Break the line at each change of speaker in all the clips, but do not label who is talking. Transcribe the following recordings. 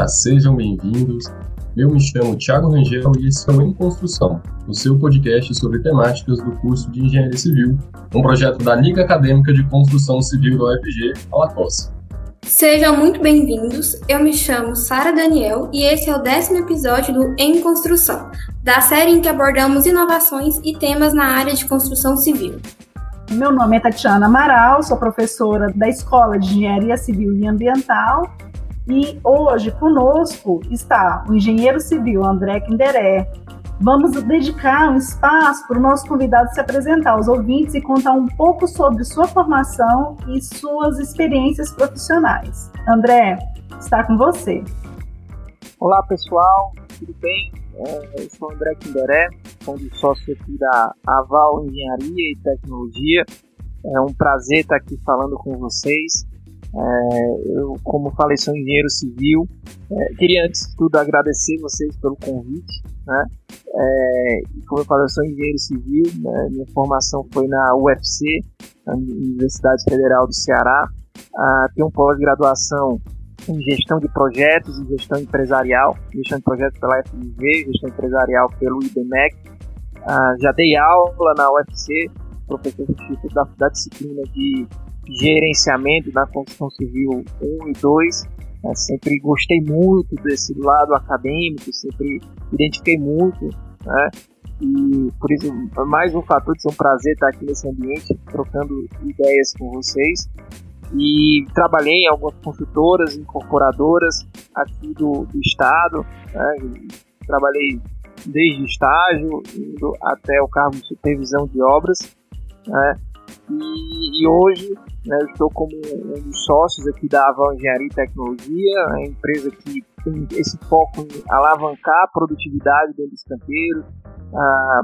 Olá, sejam bem-vindos. Eu me chamo Thiago Rangel e esse é o Em Construção, o seu podcast sobre temáticas do curso de Engenharia Civil, um projeto da Liga Acadêmica de Construção Civil da UFG, Alacossa.
Sejam muito bem-vindos. Eu me chamo Sara Daniel e esse é o décimo episódio do Em Construção, da série em que abordamos inovações e temas na área de construção civil.
Meu nome é Tatiana Amaral, sou professora da Escola de Engenharia Civil e Ambiental e hoje conosco está o engenheiro civil André Kinderé. Vamos dedicar um espaço para o nosso convidado se apresentar aos ouvintes e contar um pouco sobre sua formação e suas experiências profissionais. André, está com você.
Olá pessoal, tudo bem? É, eu sou André Kinderé, sou sócio aqui da Aval Engenharia e Tecnologia. É um prazer estar aqui falando com vocês. É, eu, como falei, sou engenheiro civil. É, queria, antes de tudo, agradecer vocês pelo convite. Né? É, como eu falei, eu sou engenheiro civil. Né? Minha formação foi na UFC, na Universidade Federal do Ceará. Ah, tenho um pós-graduação em gestão de projetos e gestão empresarial, gestão de projetos pela FMV, gestão empresarial pelo IBMEC. Ah, já dei aula na UFC, professor substituto da, da disciplina de gerenciamento da construção civil 1 e 2. Né? Sempre gostei muito desse lado acadêmico, sempre identifiquei muito, né? E por isso, mais um fator de ser um prazer estar aqui nesse ambiente, trocando ideias com vocês. E trabalhei em algumas construtoras, incorporadoras aqui do, do estado. Né? Trabalhei desde estágio, indo até o cargo de supervisão de obras. Né? E, e hoje né, eu estou como um dos sócios aqui da Aval Engenharia e Tecnologia, a empresa que tem esse foco em alavancar a produtividade dentro dos canteiros, ah,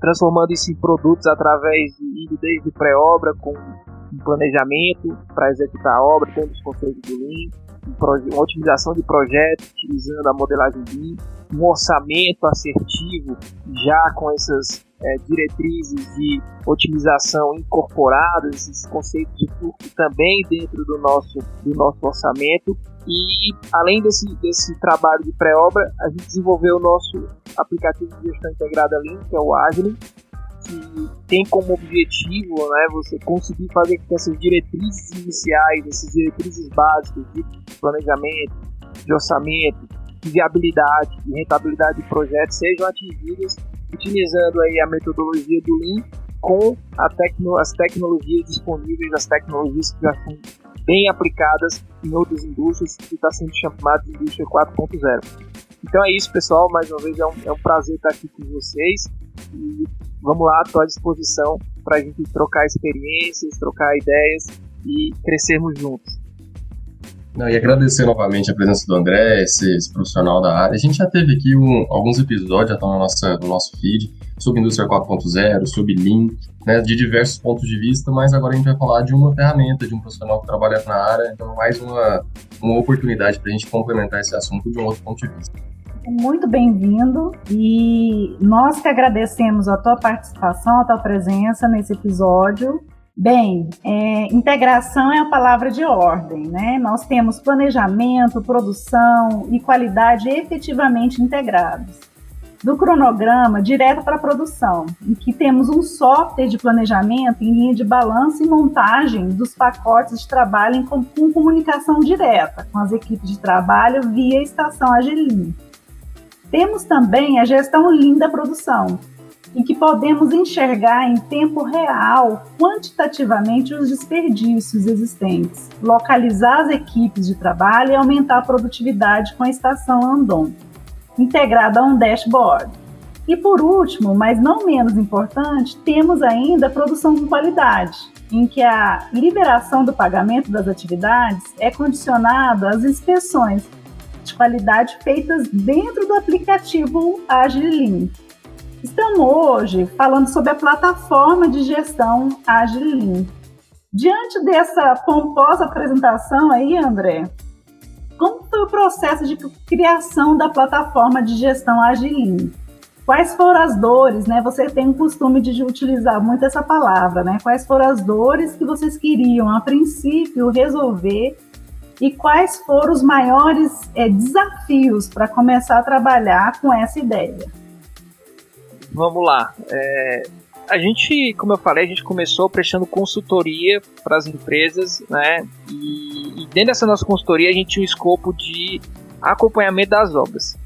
transformando isso em produtos através de indo desde pré-obra com um planejamento para executar a obra, tendo os conceitos do Lean, uma otimização de projetos utilizando a modelagem Lean, um orçamento assertivo já com essas é, diretrizes de otimização incorporadas, esses conceitos de fluxo também dentro do nosso, do nosso orçamento. E além desse, desse trabalho de pré-obra, a gente desenvolveu o nosso aplicativo de gestão integrada Lean, que é o Agile, que tem como objetivo né, você conseguir fazer com que essas diretrizes iniciais, essas diretrizes básicas de planejamento, de orçamento, de viabilidade, de rentabilidade de projetos sejam atingidas utilizando aí a metodologia do Lean com tecno, as tecnologias disponíveis, as tecnologias que já são bem aplicadas em outras indústrias, que está sendo chamada de indústria 4.0. Então é isso, pessoal. Mais uma vez é um, é um prazer estar aqui com vocês. E vamos lá, estou à disposição para a gente trocar experiências, trocar ideias e crescermos juntos.
Não, e agradecer novamente a presença do André, esse, esse profissional da área. A gente já teve aqui um, alguns episódios, já estão no, nossa, no nosso feed, sobre indústria 4.0, sobre Lean, né, de diversos pontos de vista, mas agora a gente vai falar de uma ferramenta, de um profissional que trabalha na área, então mais uma, uma oportunidade para a gente complementar esse assunto de um outro ponto de vista.
Muito bem-vindo e nós que agradecemos a tua participação, a tua presença nesse episódio Bem, é, integração é a palavra de ordem, né? Nós temos planejamento, produção e qualidade efetivamente integrados. Do cronograma direto para a produção, em que temos um software de planejamento em linha de balanço e montagem dos pacotes de trabalho com, com comunicação direta com as equipes de trabalho via estação Agelim. Temos também a gestão Lean da produção, em que podemos enxergar em tempo real, quantitativamente, os desperdícios existentes, localizar as equipes de trabalho e aumentar a produtividade com a estação Andon, integrada a um dashboard. E por último, mas não menos importante, temos ainda a produção com qualidade, em que a liberação do pagamento das atividades é condicionada às inspeções de qualidade feitas dentro do aplicativo Agile Estamos hoje falando sobre a plataforma de gestão Agilin. Diante dessa pomposa apresentação aí, André, como foi o processo de criação da plataforma de gestão Agilin? Quais foram as dores, né? Você tem o costume de utilizar muito essa palavra, né? Quais foram as dores que vocês queriam, a princípio, resolver e quais foram os maiores é, desafios para começar a trabalhar com essa ideia?
Vamos lá. É, a gente, como eu falei, a gente começou prestando consultoria para as empresas, né? E, e, dentro dessa nossa consultoria a gente tinha um escopo de acompanhamento das obras,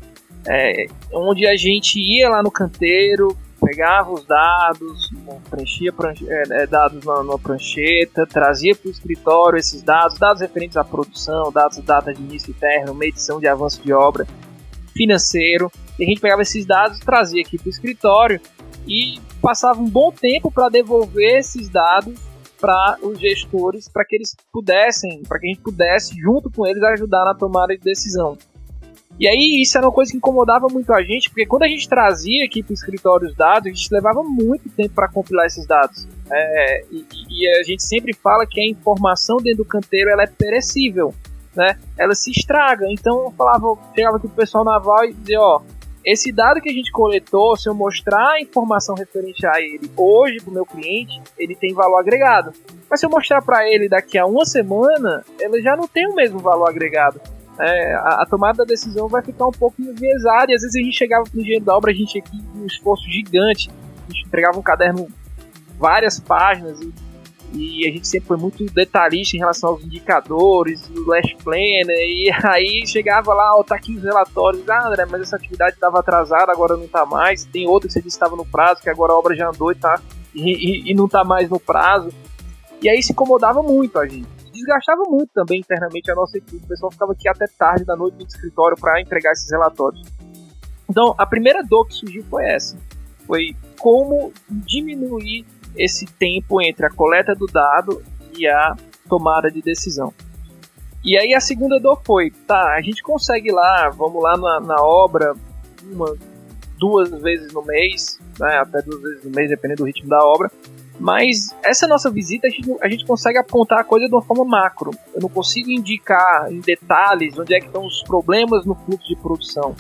é, onde a gente ia lá no canteiro, pegava os dados, preenchia é, é dados na, na, prancheta, trazia para o escritório esses dados, dados referentes à produção, dados, data de início e término, medição de avanço de obra, financeiro. E a gente pegava esses dados, trazia aqui para o escritório e passava um bom tempo para devolver esses dados para os gestores, para que eles pudessem, para que a gente pudesse, junto com eles, ajudar na tomada de decisão. E aí isso era uma coisa que incomodava muito a gente, porque quando a gente trazia aqui para o escritório os dados, a gente levava muito tempo para compilar esses dados. É, e, e, a gente sempre fala que a informação dentro do canteiro ela é perecível, né? Ela se estraga. Então eu falava, chegava aqui o pessoal naval e dizia, ó, esse dado que a gente coletou, se eu mostrar a informação referente a ele hoje para o meu cliente, ele tem valor agregado. Mas se eu mostrar para ele daqui a uma semana, ele já não tem o mesmo valor agregado. É, a, a, tomada da decisão vai ficar um pouco enviesada. E às vezes a gente chegava para o engenheiro da obra, a gente aqui um esforço gigante, a gente entregava um caderno várias páginas e e a gente sempre foi muito detalhista em relação aos indicadores, o last planner, e aí chegava lá, ó, tá aqui os relatórios, ah, André, mas essa atividade estava atrasada, agora não tá mais, tem outra que você disse estava no prazo, que agora a obra já andou e, tá, e, e, e não tá mais no prazo, e aí se incomodava muito a gente, desgastava muito também internamente a nossa equipe, o pessoal ficava aqui até tarde da noite no escritório para entregar esses relatórios. Então, a primeira dor que surgiu foi essa, foi como diminuir esse tempo entre a coleta do dado e a tomada de decisão. E aí a segunda dor foi, tá, a gente consegue lá, vamos lá na, na obra uma, duas vezes no mês, né, até duas vezes no mês, dependendo do ritmo da obra, mas essa nossa visita a gente, a gente consegue apontar a coisa de uma forma macro. Eu não consigo indicar em detalhes onde é que estão os problemas no fluxo de produção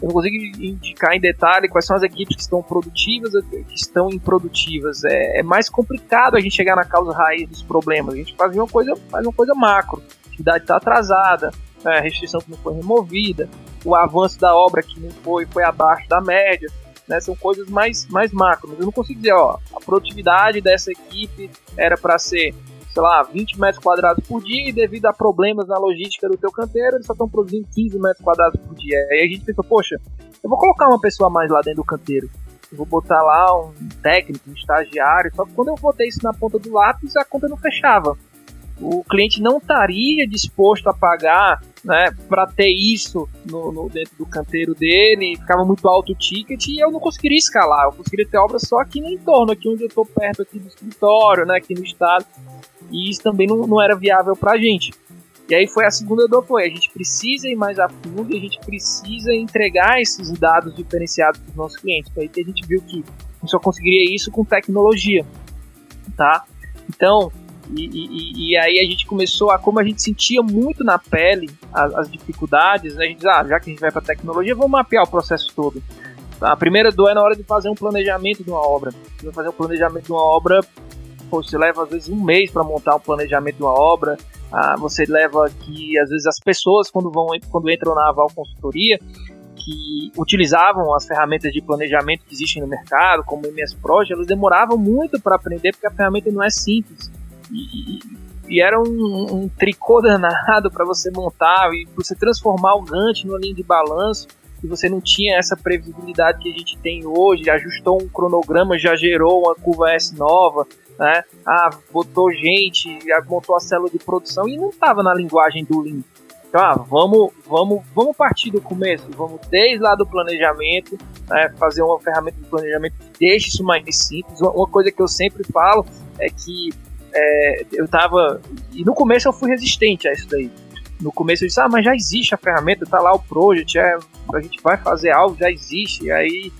eu não consigo indicar em detalhe quais são as equipes que estão produtivas que estão improdutivas. É, é mais complicado a gente chegar na causa raiz dos problemas. A gente faz uma coisa, faz uma coisa macro. A atividade está atrasada, né, a restrição que não foi removida, o avanço da obra que não foi, foi abaixo da média. Né, são coisas mais, mais macro. Mas eu não consigo dizer, ó, a produtividade dessa equipe era para ser sei lá, 20 metros quadrados por dia e devido a problemas na logística do teu canteiro, eles só estão produzindo 15 metros quadrados por dia. Aí a gente pensa, poxa, eu vou colocar uma pessoa mais lá dentro do canteiro. Eu vou botar lá um técnico, um estagiário, só que quando eu botei isso na ponta do lápis, a conta não fechava. O cliente não estaria disposto a pagar né, para ter isso no, no, dentro do canteiro dele, ficava muito alto o ticket e eu não conseguiria escalar. Eu conseguiria ter obra só aqui no entorno, aqui onde eu estou perto aqui do escritório, né, aqui no estado e isso também não, não era viável para a gente. E aí foi a segunda dor, foi, a gente precisa ir mais a fundo e a gente precisa entregar esses dados diferenciados para os nossos clientes. Foi aí que a gente viu que só conseguiria isso com tecnologia, tá? Então, e, e, e, aí a gente começou a, como a gente sentia muito na pele as, as dificuldades, né, a gente diz, ah, já que a gente vai para tecnologia, vamos mapear o processo todo. A primeira dor é na hora de fazer um planejamento de uma obra. Você vai fazer um planejamento de uma obra você leva às vezes um mês para montar um planejamento de uma obra. Ah, você leva que às vezes as pessoas quando vão quando entram na Aval Consultoria que utilizavam as ferramentas de planejamento que existem no mercado, como o MS Project, elas demoravam muito para aprender porque a ferramenta não é simples. E, e, era um, um, tricô danado para você montar e você transformar o Gantt numa linha de balanço e você não tinha essa previsibilidade que a gente tem hoje, ajustou um cronograma, já gerou uma curva S nova, né? Ah, botou gente, montou a célula de produção e não estava na linguagem do Lean. Então, ah, vamos, vamos, vamos partir do começo, vamos desde lá do planejamento, né, fazer uma ferramenta de planejamento deixe isso mais simples. Uma coisa que eu sempre falo é que é, eu tava. E no começo eu fui resistente a isso daí. No começo eu disse, ah, mas já existe a ferramenta, tá lá o project, é, a gente vai fazer algo, já existe. E aí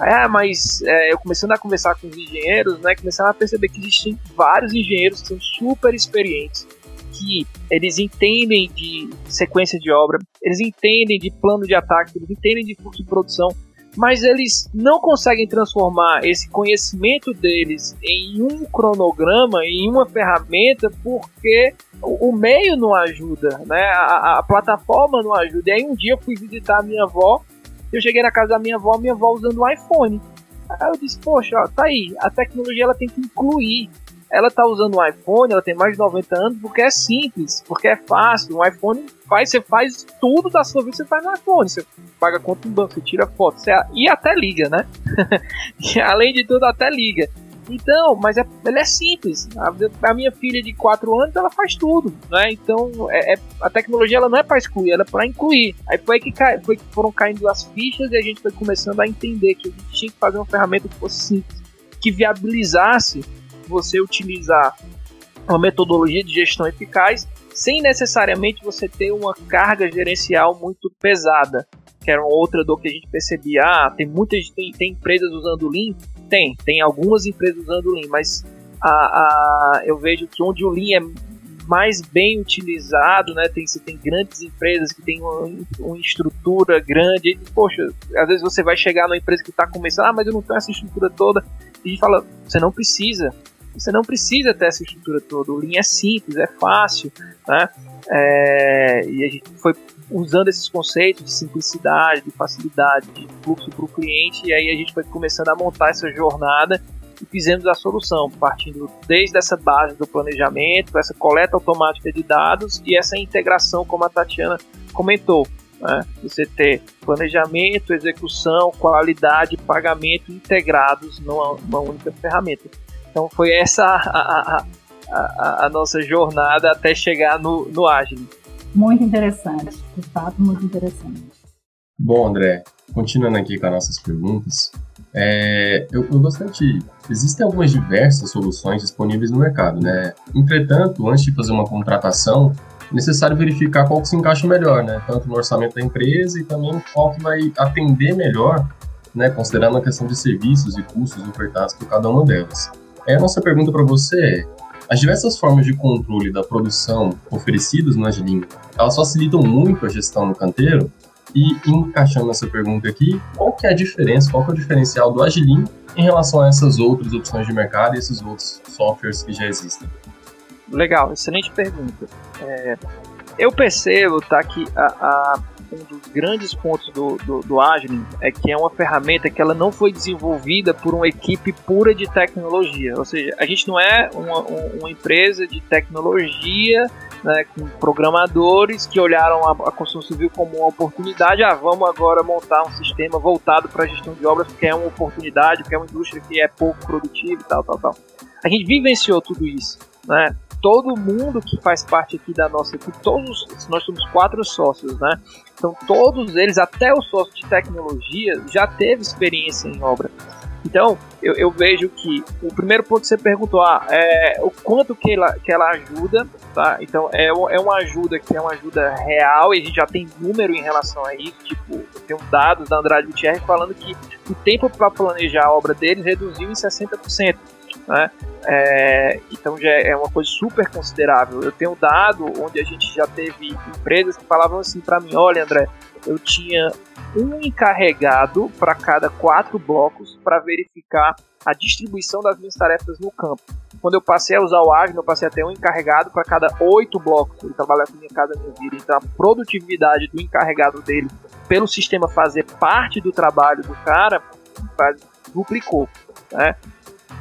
ah, mas é, eu começando a conversar com os engenheiros, né, começando a perceber que existem vários engenheiros que são super experientes, que eles entendem de sequência de obra, eles entendem de plano de ataque, eles entendem de fluxo de produção, mas eles não conseguem transformar esse conhecimento deles em um cronograma, em uma ferramenta, porque o, o meio não ajuda, né? A, a, plataforma não ajuda. E aí um dia eu fui visitar a minha avó, eu cheguei na casa da minha avó, minha avó usando um iPhone. Aí eu disse, poxa, ó, tá aí, a tecnologia ela tem que incluir. Ela tá usando um iPhone, ela tem mais de 90 anos, porque é simples, porque é fácil. Um iPhone faz, você faz tudo da sua vida, você faz no iPhone. Você paga conta no banco, você tira foto, você, e até liga, né? além de tudo, até liga. Então, mas é, ele é simples. A, a, minha filha de 4 anos, ela faz tudo, né? Então, é, é a tecnologia ela não é para excluir, ela é para incluir. Aí foi que, cai, foi que foram caindo as fichas e a gente foi começando a entender que a gente tinha que fazer uma ferramenta que fosse simples, que viabilizasse você utilizar uma metodologia de gestão eficaz sem necessariamente você ter uma carga gerencial muito pesada que era outra dor que a gente percebia. Ah, tem muitas tem, tem empresas usando Lean? Tem, tem algumas empresas usando Lean, mas a, a, eu vejo que onde o Lean é mais bem utilizado, né? Tem, você tem grandes empresas que têm uma, uma estrutura grande. E, poxa, às vezes você vai chegar numa empresa que está começando, ah, mas eu não tenho essa estrutura toda. E a gente fala, você não precisa. Você não precisa ter essa estrutura toda. O Lean é simples, é fácil, né? É, e a gente foi usando esses conceitos de simplicidade, de facilidade, de fluxo para o cliente, e aí a gente foi começando a montar essa jornada e fizemos a solução, partindo desde essa base do planejamento, essa coleta automática de dados e essa integração, como a Tatiana comentou. Né? Você ter planejamento, execução, qualidade pagamento integrados numa, numa única ferramenta. Então foi essa a, a, a, a nossa jornada até chegar no, no Agile.
Muito interessante, de fato, muito interessante.
Bom, André, continuando aqui com as nossas perguntas, é, eu, eu gostaria de. Existem algumas diversas soluções disponíveis no mercado, né? Entretanto, antes de fazer uma contratação, é necessário verificar qual que se encaixa melhor, né? Tanto no orçamento da empresa e também qual que vai atender melhor, né? Considerando a questão de serviços e custos ofertados por cada uma delas. É, a nossa pergunta para você é: as diversas formas de controle da produção oferecidas no Agilin, elas facilitam muito a gestão no canteiro? E encaixando essa pergunta aqui, qual que é a diferença, qual que é o diferencial do Agilin em relação a essas outras opções de mercado e esses outros softwares que já existem?
Legal, excelente pergunta. É, eu percebo tá, que a, a um dos grandes pontos do, do, do Agile é que é uma ferramenta que ela não foi desenvolvida por uma equipe pura de tecnologia. Ou seja, a gente não é uma, uma empresa de tecnologia né, com programadores que olharam a, a, construção civil como uma oportunidade. Ah, vamos agora montar um sistema voltado para a gestão de obras, porque é uma oportunidade, porque é uma indústria que é pouco produtiva e tal, tal, tal. A gente vivenciou tudo isso. Né? Todo mundo que faz parte aqui da nossa equipe, todos nós somos quatro sócios, né? Então todos eles, até o sócio de tecnologia, já teve experiência em obra. Então eu, eu vejo que o primeiro ponto que você perguntou, ah, é o quanto que ela, que ela ajuda, tá? Então é, é uma ajuda que é uma ajuda real e a gente já tem número em relação a isso, tipo, eu tenho dados da Andrade Gutierrez falando que o tempo para planejar a obra deles reduziu em 60% né? É, então já é uma coisa super considerável. Eu tenho dado onde a gente já teve empresas que falavam assim para mim: olha, André, eu tinha um encarregado para cada quatro blocos para verificar a distribuição das minhas tarefas no campo. Quando eu passei a usar o Agile, eu passei a ter um encarregado para cada oito blocos. Ele trabalha com minha casa minha vida. Então a produtividade do encarregado dele, pelo sistema fazer parte do trabalho do cara, duplicou. Né?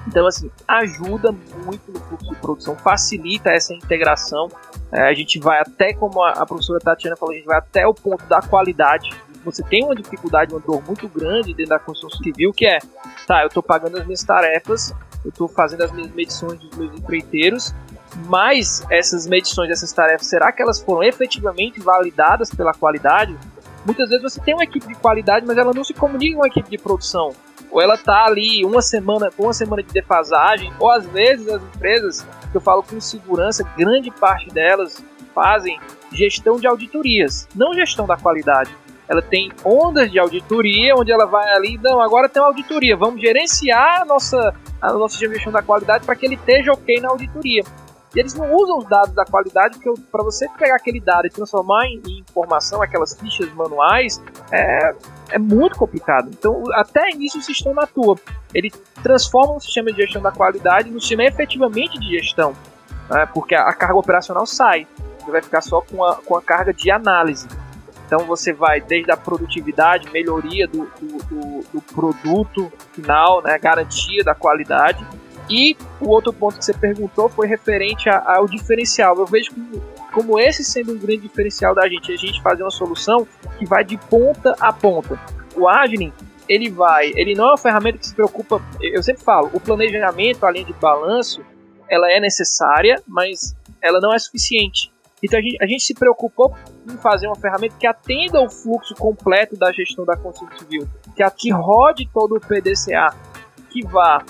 Então, assim, ajuda muito no fluxo de produção, facilita essa integração. É, a gente vai até, como a, a professora Tatiana falou, a gente vai até o ponto da qualidade. Você tem uma dificuldade, uma dor muito grande dentro da construção civil, que é, tá, eu estou pagando as minhas tarefas, eu estou fazendo as minhas medições dos meus empreiteiros, mas essas medições, essas tarefas, será que elas foram efetivamente validadas pela qualidade? Muitas vezes você tem uma equipe de qualidade, mas ela não se comunica com a equipe de produção ou ela tá ali uma semana com uma semana de defasagem, ou às vezes as empresas, que eu falo com segurança, grande parte delas fazem gestão de auditorias, não gestão da qualidade. Ela tem ondas de auditoria, onde ela vai ali, não, agora tem uma auditoria, vamos gerenciar a nossa, a nossa gestão da qualidade para que ele esteja ok na auditoria. E eles não usam os dados da qualidade, porque para você pegar aquele dado e transformar em, informação, aquelas fichas manuais, é, é muito complicado. Então, até nisso o sistema atua. Ele transforma um sistema de gestão da qualidade no sistema efetivamente de gestão. né, porque a, a, carga operacional sai, você vai ficar só com a, com a carga de análise. Então você vai desde a produtividade, melhoria do, do, do, do produto final, né, garantia da qualidade. E o outro ponto que você perguntou foi referente ao diferencial. Eu vejo como, como esse sendo um grande diferencial da gente, a gente fazer uma solução que vai de ponta a ponta. O Agile, ele vai, ele não é uma ferramenta que se preocupa, eu sempre falo, o planejamento, além de balanço, ela é necessária, mas ela não é suficiente. Então a gente, a gente se preocupou em fazer uma ferramenta que atenda o fluxo completo da gestão da construção civil, que, que rode todo o PDCA, que vá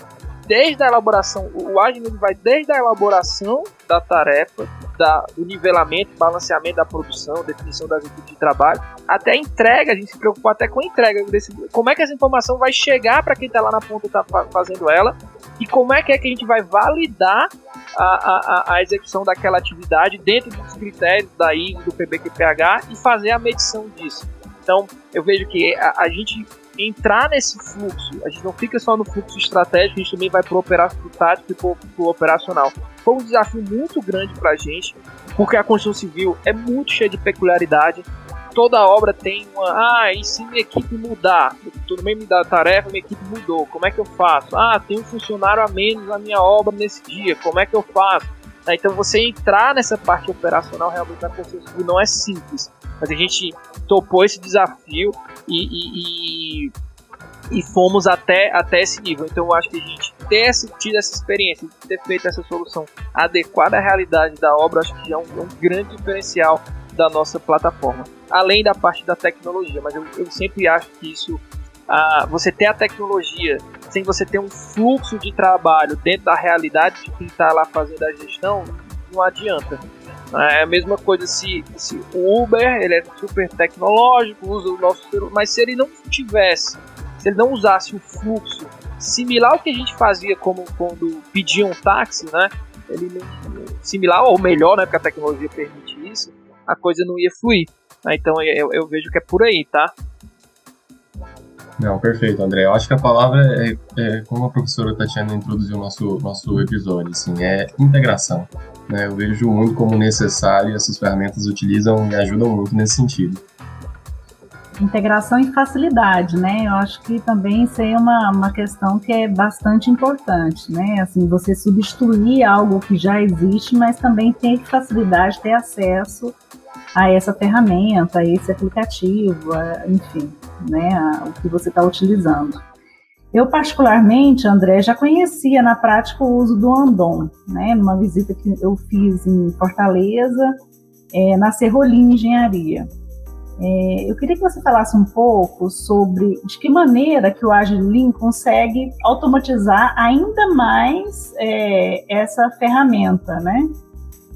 desde a elaboração, o Agile vai desde a elaboração da tarefa, da, do nivelamento, balanceamento da produção, definição das equipes de trabalho, até a entrega, a gente se preocupou até com a entrega, desse, como é que essa informação vai chegar para quem está lá na ponta está fazendo ela, e como é que é que a gente vai validar a, a, a execução daquela atividade dentro dos critérios da ISO, do PBQPH e fazer a medição disso. Então, eu vejo que a, a gente entrar nesse fluxo, a gente não fica só no fluxo estratégico, a gente também vai para o tático e operacional. Foi um desafio muito grande para a gente, porque a construção civil é muito cheia de peculiaridade. Toda obra tem uma. Ah, e se minha equipe mudar? Tudo bem me dá tarefa, minha equipe mudou. Como é que eu faço? Ah, tem um funcionário a menos na minha obra nesse dia. Como é que eu faço? Então você entrar nessa parte operacional realmente na construção não é simples. Mas a gente topou esse desafio e, e, e, e, fomos até, até esse nível. Então eu acho que a gente ter tido essa experiência, ter feito essa solução adequada à realidade da obra, acho que é um, é um grande diferencial da nossa plataforma. Além da parte da tecnologia, mas eu, eu sempre acho que isso, ah, você ter a tecnologia sem você ter um fluxo de trabalho dentro da realidade de quem está lá fazendo a gestão, não adianta. É a mesma coisa se, se o Uber ele é super tecnológico, usa o nosso mas se ele não tivesse, se ele não usasse o fluxo similar ao que a gente fazia como quando pedia um táxi, né? Ele similar ou melhor, né? Porque a tecnologia permite isso, a coisa não ia fluir. Então eu, eu vejo que é por aí, tá?
Não, perfeito, André. Eu acho que a palavra é, é como a professora Tatiana introduziu o nosso, nosso episódio, assim, é integração. Né? Eu vejo muito como necessário essas ferramentas utilizam e ajudam muito nesse sentido.
Integração e facilidade, né? Eu acho que também isso é uma, uma questão que é bastante importante, né? Assim, você substituir algo que já existe, mas também ter facilidade, ter acesso a essa ferramenta, a esse aplicativo, a, enfim, né, a, o que você está utilizando. Eu, particularmente, André, já conhecia na prática o uso do Andon, né, numa visita que eu fiz em Fortaleza, é, na Serrolim Engenharia. É, eu queria que você falasse um pouco sobre de que maneira que o Agilin consegue automatizar ainda mais é, essa ferramenta, né?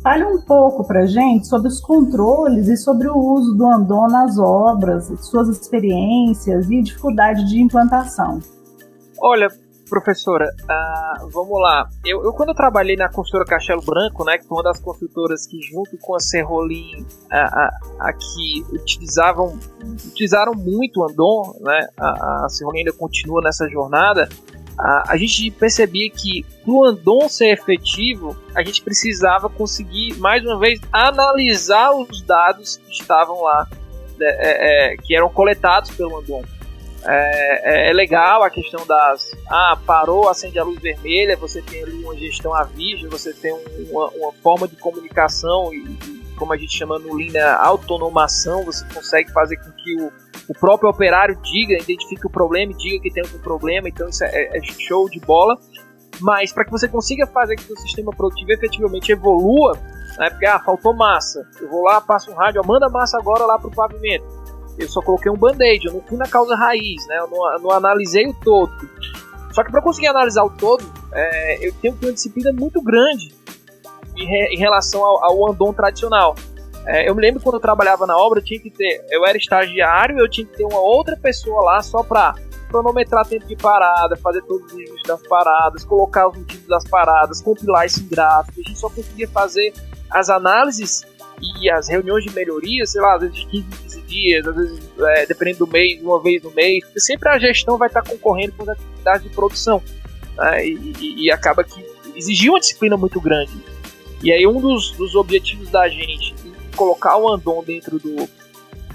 Fale um pouco para gente sobre os controles e sobre o uso do Andon nas obras, suas experiências e dificuldade de implantação.
Olha, professora, uh, vamos lá. Eu, eu, quando eu trabalhei na construtora Castelo Branco, né, que foi uma das construtoras que junto com a Serrolim uh, uh, aqui utilizavam, utilizaram muito o Andon, né, a, a Serrolim ainda continua nessa jornada a, a gente percebia que para o Andon ser efetivo, a gente precisava conseguir, mais uma vez, analisar os dados que estavam lá, né, é, é, que eram coletados pelo Andon. É, é, é, legal a questão das. Ah, parou, acende a luz vermelha, você tem ali uma gestão à vista, você tem um, uma, uma, forma de comunicação e, como a gente chama no Lean, né, autonomação, você consegue fazer com que o, o próprio operário diga, identifique o problema e diga que tem algum problema, então isso é, é show de bola. Mas para que você consiga fazer que o seu sistema produtivo efetivamente evolua, né, porque ah, faltou massa, eu vou lá, passo um rádio, manda massa agora lá para o pavimento. Eu só coloquei um band-aid, eu não fui na causa raiz, né, eu não, não analisei o todo. Só que para conseguir analisar o todo, é, eu tenho que ter uma disciplina muito grande em, re, em relação ao, ao Andon tradicional. É, eu me lembro quando eu trabalhava na obra, eu tinha que ter, eu era estagiário, eu tinha que ter uma outra pessoa lá só para cronometrar tempo de parada, fazer todos os ajustes das paradas, colocar os motivos das paradas, compilar esse gráfico. A gente só conseguia fazer as análises e as reuniões de melhoria, sei lá, às vezes de 15 15 dias, às vezes é, dependendo do mês, uma vez no mês. Porque sempre a gestão vai estar concorrendo com as atividades de produção. Né? E, e, e acaba que exigia uma disciplina muito grande. E aí um dos, dos objetivos da gente colocar o Andon dentro do.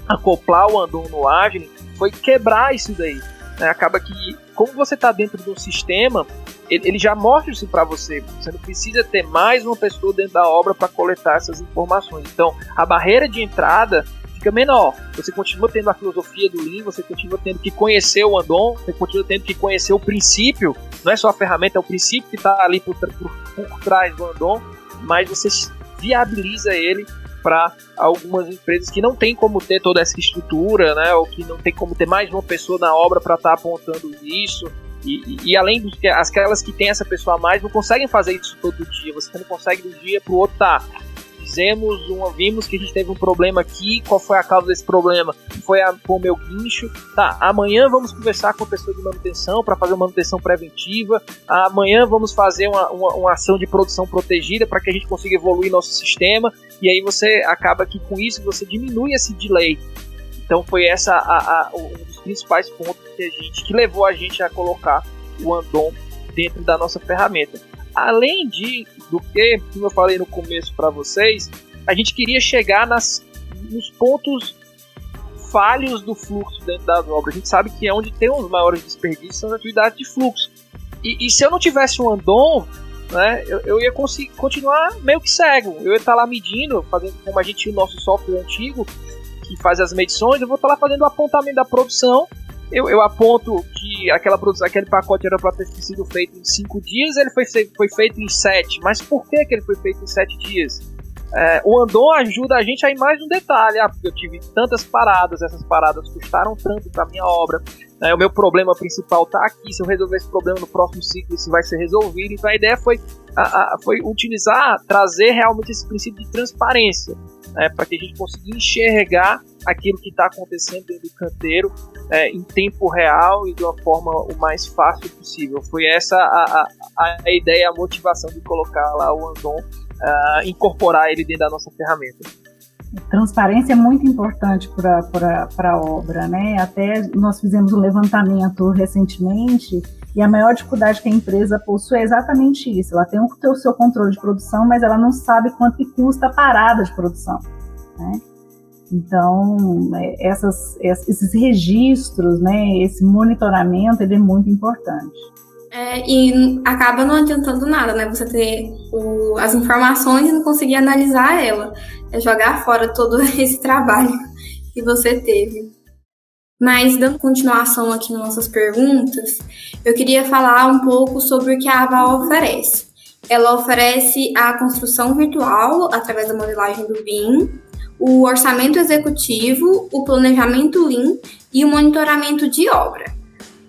acoplar o Andon no Agile foi quebrar isso daí. Né? Acaba que, como você está dentro do sistema, ele, ele já mostra isso para você. Você não precisa ter mais uma pessoa dentro da obra para coletar essas informações. Então, a barreira de entrada fica menor. Você continua tendo a filosofia do Lean, você continua tendo que conhecer o Andon, você continua tendo que conhecer o princípio, não é só a ferramenta, é o princípio que está ali por, por, por trás do Andon, mas você viabiliza ele para algumas empresas que não tem como ter toda essa estrutura, né, ou que não tem como ter mais uma pessoa na obra para estar tá apontando isso. E, e, e, além dos que aquelas que tem essa pessoa a mais não conseguem fazer isso todo dia. Você não consegue de um dia para o outro tá fizemos, um, vimos que a gente teve um problema aqui, qual foi a causa desse problema? Foi a, o meu guincho. Tá, amanhã vamos conversar com a pessoa de manutenção para fazer uma manutenção preventiva. Amanhã vamos fazer uma, uma, uma ação de produção protegida para que a gente consiga evoluir nosso sistema. E aí você acaba que com isso você diminui esse delay. Então foi essa a, a, um dos principais pontos que a gente que levou a gente a colocar o Andon dentro da nossa ferramenta. Além de do que, como eu falei no começo para vocês, a gente queria chegar nas, nos pontos falhos do fluxo dentro das obras. A gente sabe que é onde tem os maiores desperdícios são as atividades de fluxo. E, e se eu não tivesse um Andon, né, eu, eu ia conseguir continuar meio que cego. Eu ia estar lá medindo, fazendo como a gente tinha o nosso software antigo, que faz as medições, eu vou estar lá fazendo o apontamento da produção eu, eu aponto que aquela produção, aquele pacote era para ter sido feito em 5 dias, ele foi, foi feito em 7. Mas por que, que ele foi feito em 7 dias? É, o Andon ajuda a gente a ir mais um detalhe. Ah, porque eu tive tantas paradas, essas paradas custaram tanto para minha obra. Né, o meu problema principal está aqui. Se eu resolver esse problema no próximo ciclo, isso vai ser resolvido. Então a ideia foi, a, a, foi utilizar, trazer realmente esse princípio de transparência, né, para que a gente consiga enxergar aquilo que está acontecendo dentro do canteiro é, em tempo real e de uma forma o mais fácil possível. Foi essa a, a, a ideia, a motivação de colocar lá o Andon, uh, incorporar ele dentro da nossa ferramenta.
Transparência é muito importante para a obra, né? Até nós fizemos um levantamento recentemente e a maior dificuldade que a empresa possui é exatamente isso. Ela tem o seu controle de produção, mas ela não sabe quanto custa a parada de produção. Né? Então, é, essas, esses registros, né, esse monitoramento, ele é muito importante.
É, e acaba não adiantando nada, né? Você ter o, as informações e não conseguir analisar ela. É jogar fora todo esse trabalho que você teve. Mas, dando continuação aqui nas nossas perguntas, eu queria falar um pouco sobre o que a Aval oferece. Ela oferece a construção virtual através da modelagem do BIM, o orçamento executivo, o planejamento Lean e o monitoramento de obra.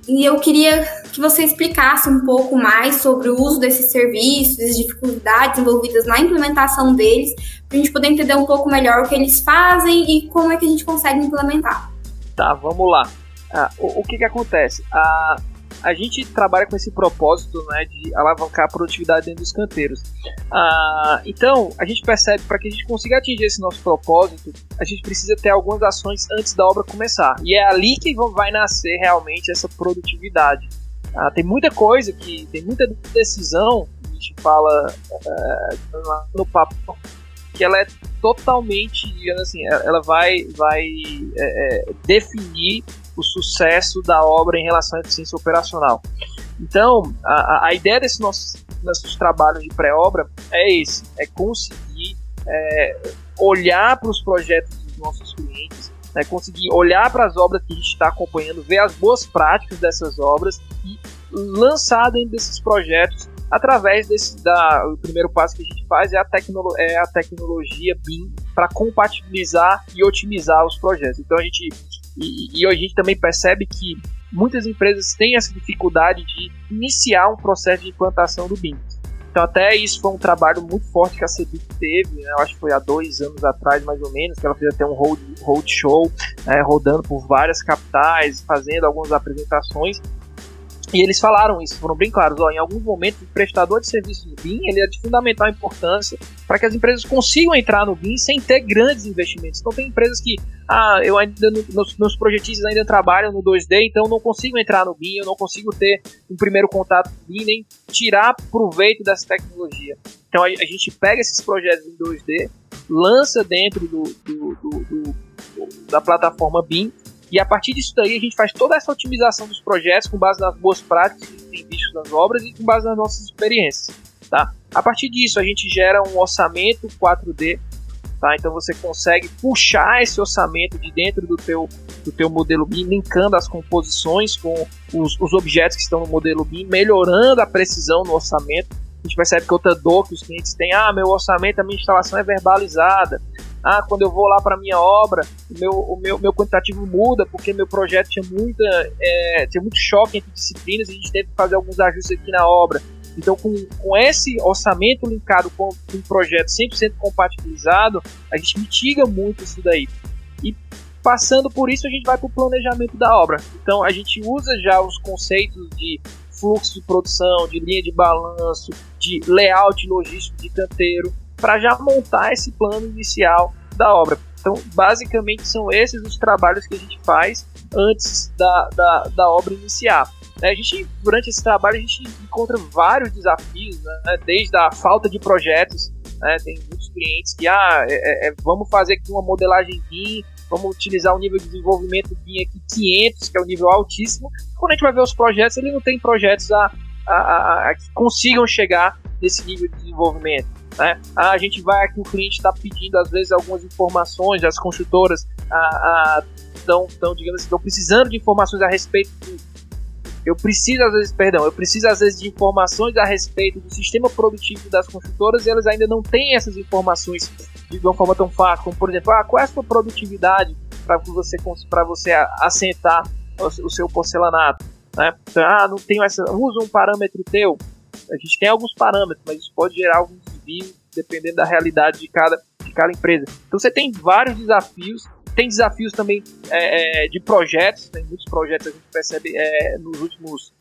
E eu queria que você explicasse um pouco mais sobre o uso desses serviços, as dificuldades envolvidas na implementação deles, para a gente poder entender um pouco melhor o que eles fazem e como é que a gente consegue implementar.
Tá, vamos lá. Ah, o, o, que que acontece? Ah, a gente trabalha com esse propósito né, de alavancar a produtividade dentro dos canteiros. Ah, então, a gente percebe para que a gente consiga atingir esse nosso propósito, a gente precisa ter algumas ações antes da obra começar. E é ali que vai nascer realmente essa produtividade. Ah, tem muita coisa que, tem muita decisão, a gente fala é, no papo, que ela é totalmente, assim, ela vai, vai é, é, definir o sucesso da obra em relação à eficiência operacional. Então, a, a ideia desses nossos, nossos trabalhos de pré-obra é esse, é conseguir é, olhar para os projetos dos nossos clientes, né, conseguir olhar para as obras que a gente está acompanhando, ver as boas práticas dessas obras e lançar dentro desses projetos através desse da o primeiro passo que a gente faz é a, tecno, é a tecnologia BIM para compatibilizar e otimizar os projetos. Então a gente e, e a gente também percebe que muitas empresas têm essa dificuldade de iniciar um processo de implantação do BIM. Então até isso foi um trabalho muito forte que a CEBIC teve, né? eu acho que foi há dois anos atrás mais ou menos, que ela fez até um road, road show, né? rodando por várias capitais, fazendo algumas apresentações. E eles falaram isso, foram bem claros. Ó, em alguns momentos, o prestador de serviços BIM ele é de fundamental importância para que as empresas consigam entrar no BIM sem ter grandes investimentos. Então, tem empresas que, ah, eu ainda, meus, meus projetistas ainda trabalham no 2D, então não consigo entrar no BIM, eu não consigo ter um primeiro contato com BIM, nem tirar proveito dessa tecnologia. Então, a, a gente pega esses projetos em 2D, lança dentro do, do, do, do da plataforma BIM e a partir disso daí a gente faz toda essa otimização dos projetos com base nas boas práticas que a gente tem visto nas obras e com base nas nossas experiências. Tá? A partir disso a gente gera um orçamento 4D. Tá? Então você consegue puxar esse orçamento de dentro do teu, do teu modelo BIM, linkando as composições com os, os objetos que estão no modelo BIM, melhorando a precisão no orçamento. A gente percebe que outra dor que os clientes têm, ah, meu orçamento, a minha instalação é verbalizada, ah, quando eu vou lá para minha obra, meu, o meu, meu quantitativo muda porque meu projeto tinha muita é, tinha muito choque entre disciplinas e a gente teve que fazer alguns ajustes aqui na obra. Então, com, com esse orçamento linkado com, com um projeto 100% compatibilizado, a gente mitiga muito isso daí. E passando por isso, a gente vai para o planejamento da obra. Então, a gente usa já os conceitos de fluxo de produção, de linha de balanço, de layout logístico de canteiro, para já montar esse plano inicial da obra. Então, basicamente, são esses os trabalhos que a gente faz antes da, da, da obra iniciar. Né, a gente, durante esse trabalho, a gente encontra vários desafios, né, desde a falta de projetos. Né, tem muitos clientes que, ah, é, é, é vamos fazer aqui uma modelagem BIM, vamos utilizar o nível de desenvolvimento BIM aqui 500, que é o nível altíssimo. Quando a gente vai ver os projetos, ele não tem projetos a, a, a, a que consigam chegar nesse nível de desenvolvimento. Né? Ah, a gente vai aqui, o cliente está pedindo às vezes algumas informações, as construtoras estão, digamos assim, precisando de informações a respeito eu preciso às vezes, perdão, eu preciso às vezes de informações a respeito do sistema produtivo das construtoras e elas ainda não têm essas informações de uma forma tão fácil, como por exemplo, ah, qual é a sua produtividade para você para você assentar o seu porcelanato, né? Então, ah, não tenho essa, usa um parâmetro teu. A gente tem alguns parâmetros, mas isso pode gerar alguns dependendo da realidade de cada, de cada empresa. Então você tem vários desafios, tem desafios também é, é, de projetos, tem muitos projetos que a gente percebe é, nos últimos,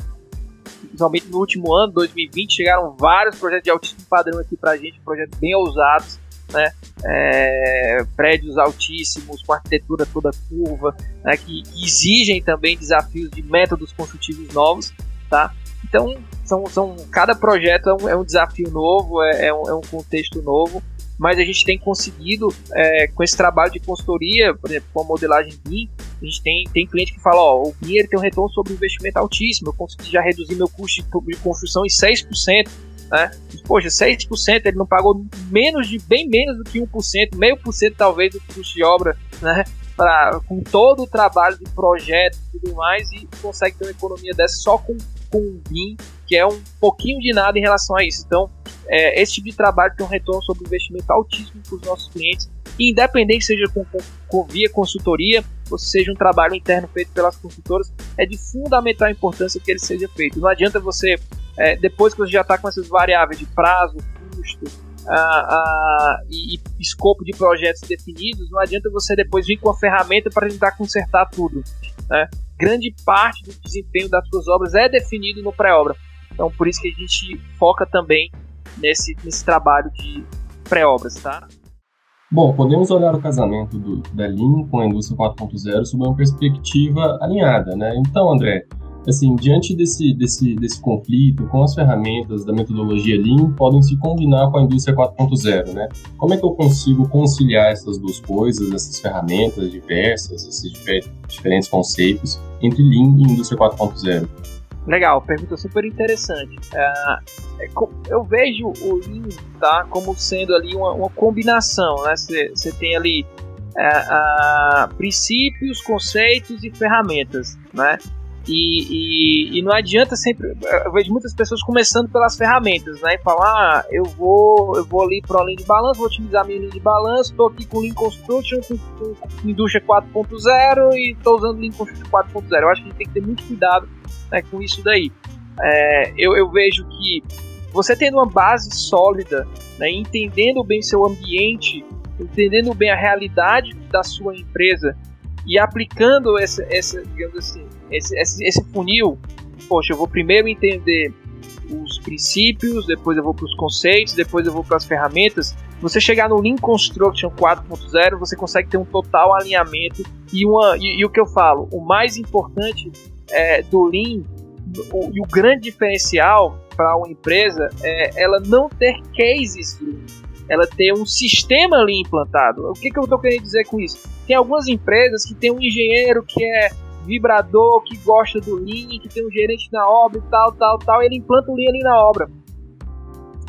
principalmente no último ano, 2020, chegaram vários projetos de altíssimo padrão aqui pra gente, projetos bem ousados, né? É, prédios altíssimos, com arquitetura toda curva, né? que, que, exigem também desafios de métodos construtivos novos, tá? Então, são, são, cada projeto é um, é um desafio novo, é, é, um, é, um, contexto novo, mas a gente tem conseguido, é, com esse trabalho de consultoria, por exemplo, com a modelagem BIM, a gente tem, tem cliente que fala, ó, o BIM tem um retorno sobre investimento altíssimo, eu consegui já reduzir meu custo de, de construção em 6%, né? Poxa, 6% ele não pagou menos de, bem menos do que 1%, meio por cento talvez do custo de obra, né? Pra, com todo o trabalho de projeto e tudo mais, e consegue ter uma economia dessa só com com um BIM, que é um pouquinho de nada em relação a isso. Então, é, esse tipo de trabalho tem um retorno sobre investimento altíssimo para os nossos clientes, independente seja com, com, com, via consultoria, ou seja um trabalho interno feito pelas consultoras, é de fundamental importância que ele seja feito. Não adianta você, é, depois que você já está com essas variáveis de prazo, custo, e, e, escopo de projetos definidos, não adianta você depois vir com a ferramenta para tentar consertar tudo. Né? Grande parte do desempenho das suas obras é definido no pré-obra. Então, por isso que a gente foca também nesse, nesse trabalho de pré-obras, tá?
Bom, podemos olhar o casamento do, da Lean com a indústria 4.0 sob uma perspectiva alinhada, né? Então, André, assim, diante desse, desse, desse conflito, com as ferramentas da metodologia Lean podem se combinar com a indústria 4.0, né? Como é que eu consigo conciliar essas duas coisas, essas ferramentas diversas, esses diferentes conceitos entre Lean e indústria 4.0?
Legal, pergunta super interessante. É, eu vejo o Lean tá, como sendo ali uma, uma combinação, né? Você tem ali é, princípios, conceitos e ferramentas, né? E, e, e, não adianta sempre. Eu vejo muitas pessoas começando pelas ferramentas, né? E falar, ah, eu vou, eu vou ali para a linha de balanço, vou otimizar minha linha de balanço, estou aqui com Lean Construction, com, com Indústria 4.0 e estou usando Lean Construction 4.0. Eu acho que a gente tem que ter muito cuidado né, com isso daí. É, eu, eu vejo que você tendo uma base sólida, né, entendendo bem seu ambiente, entendendo bem a realidade da sua empresa e aplicando essa, essa digamos assim, esse, esse, esse funil, poxa, eu vou primeiro entender os princípios, depois eu vou para os conceitos, depois eu vou para as ferramentas. Você chegar no Lean Construction 4.0, você consegue ter um total alinhamento e, uma, e, e o que eu falo, o mais importante é, do Lean o, e o grande diferencial para uma empresa é ela não ter cases Lean, ela ter um sistema Lean implantado. O que, que eu estou querendo dizer com isso? Tem algumas empresas que tem um engenheiro que é vibrador, que gosta do Lean, que tem um gerente na obra e tal, tal, tal, ele implanta o Lean ali na obra.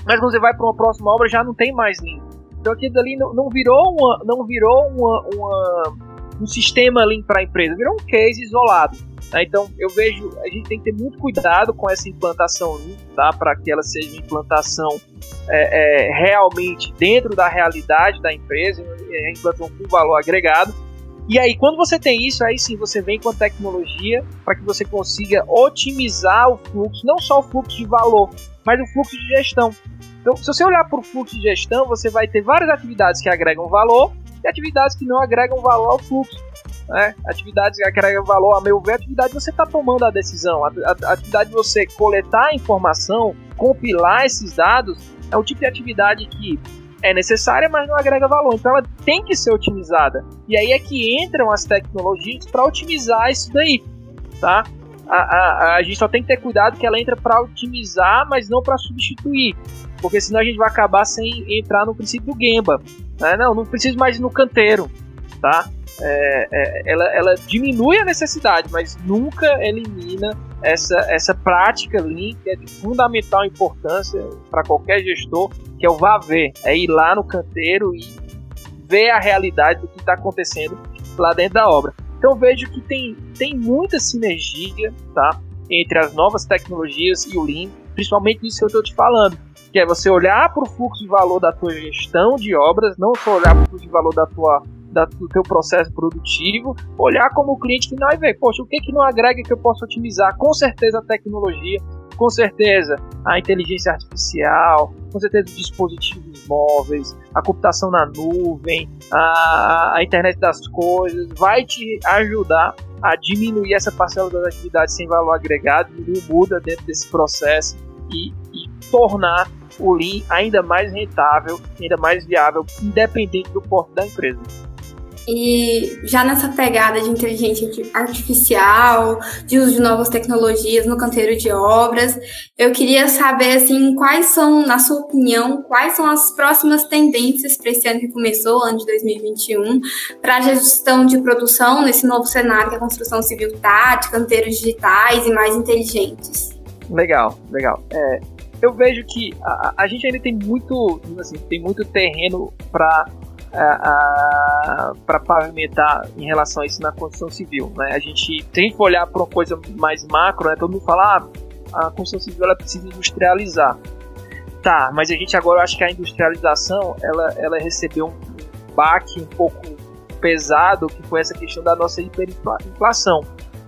Mas quando você vai para uma próxima obra já não tem mais Lean. Então aquilo ali não, não virou, uma, não virou uma, uma um sistema Lean para a empresa, virou um case isolado. Tá? Então eu vejo, a gente tem que ter muito cuidado com essa implantação tá? para que ela seja uma implantação é, é, realmente dentro da realidade da empresa, é, implantação com valor agregado e aí, quando você tem isso, aí sim você vem com a tecnologia para que você consiga otimizar o fluxo, não só o fluxo de valor, mas o fluxo de gestão. Então, se você olhar para o fluxo de gestão, você vai ter várias atividades que agregam valor e atividades que não agregam valor ao fluxo. Né? Atividades que agregam valor, a meu ver, atividade você está tomando a decisão. A, a, atividade de você coletar informação, compilar esses dados, é um tipo de atividade que é necessária, mas não agrega valor. Então ela tem que ser otimizada. E aí é que entram as tecnologias para otimizar isso daí, tá? A, a, a, gente só tem que ter cuidado que ela entra para otimizar, mas não para substituir. Porque senão a gente vai acabar sem entrar no princípio do Gemba. Né? Não, não preciso mais ir no canteiro, tá? É, é, ela, ela diminui a necessidade, mas nunca elimina essa, essa prática Lean, que é de fundamental importância para qualquer gestor, que é o vá ver, é ir lá no canteiro e ver a realidade do que está acontecendo lá dentro da obra. Então vejo que tem, tem muita sinergia tá, entre as novas tecnologias e o Lean, principalmente isso que eu estou te falando, que é você olhar para o fluxo de valor da tua gestão de obras, não só olhar para o fluxo de valor da tua da, do teu processo produtivo, olhar como o cliente final e ver, poxa, o que que não agrega que eu posso otimizar? Com certeza a tecnologia, com certeza a inteligência artificial, com certeza os dispositivos móveis, a computação na nuvem, a, a internet das coisas, vai te ajudar a diminuir essa parcela das atividades sem valor agregado, diminuir muda dentro desse processo e, e tornar o Lean ainda mais rentável, ainda mais viável, independente do porte da empresa.
E já nessa pegada de inteligência artificial, de uso de novas tecnologias no canteiro de obras, eu queria saber assim, quais são, na sua opinião, quais são as próximas tendências para esse ano que começou, ano de 2021, para a gestão de produção nesse novo cenário que a construção civil está, de canteiros digitais e mais inteligentes.
Legal, legal. É, eu vejo que a, a gente ainda tem muito, assim, tem muito terreno para para pavimentar em relação a isso na construção civil. Né? A gente tem que olhar para uma coisa mais macro, né? todo mundo fala, ah, a construção civil ela precisa industrializar. Tá, mas a gente agora acha que a industrialização ela, ela recebeu um baque um pouco pesado que foi essa questão da nossa hiperinflação.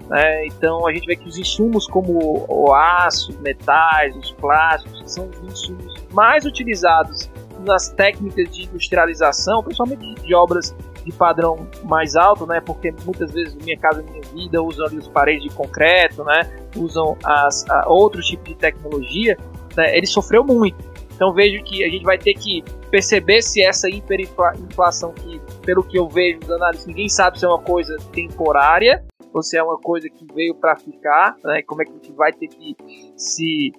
Né? Então a gente vê que os insumos como o aço, metais, os plásticos, são os insumos mais utilizados nas técnicas de industrialização, principalmente de obras de padrão mais alto, né? Porque muitas vezes minha casa, minha vida usam ali os paredes de concreto, né? Usam as outros tipos de tecnologia. Né? Ele sofreu muito. Então vejo que a gente vai ter que perceber se essa hiperinflação que, pelo que eu vejo nos análises, ninguém sabe se é uma coisa temporária ou se é uma coisa que veio para ficar, né? Como é que a gente vai ter que se,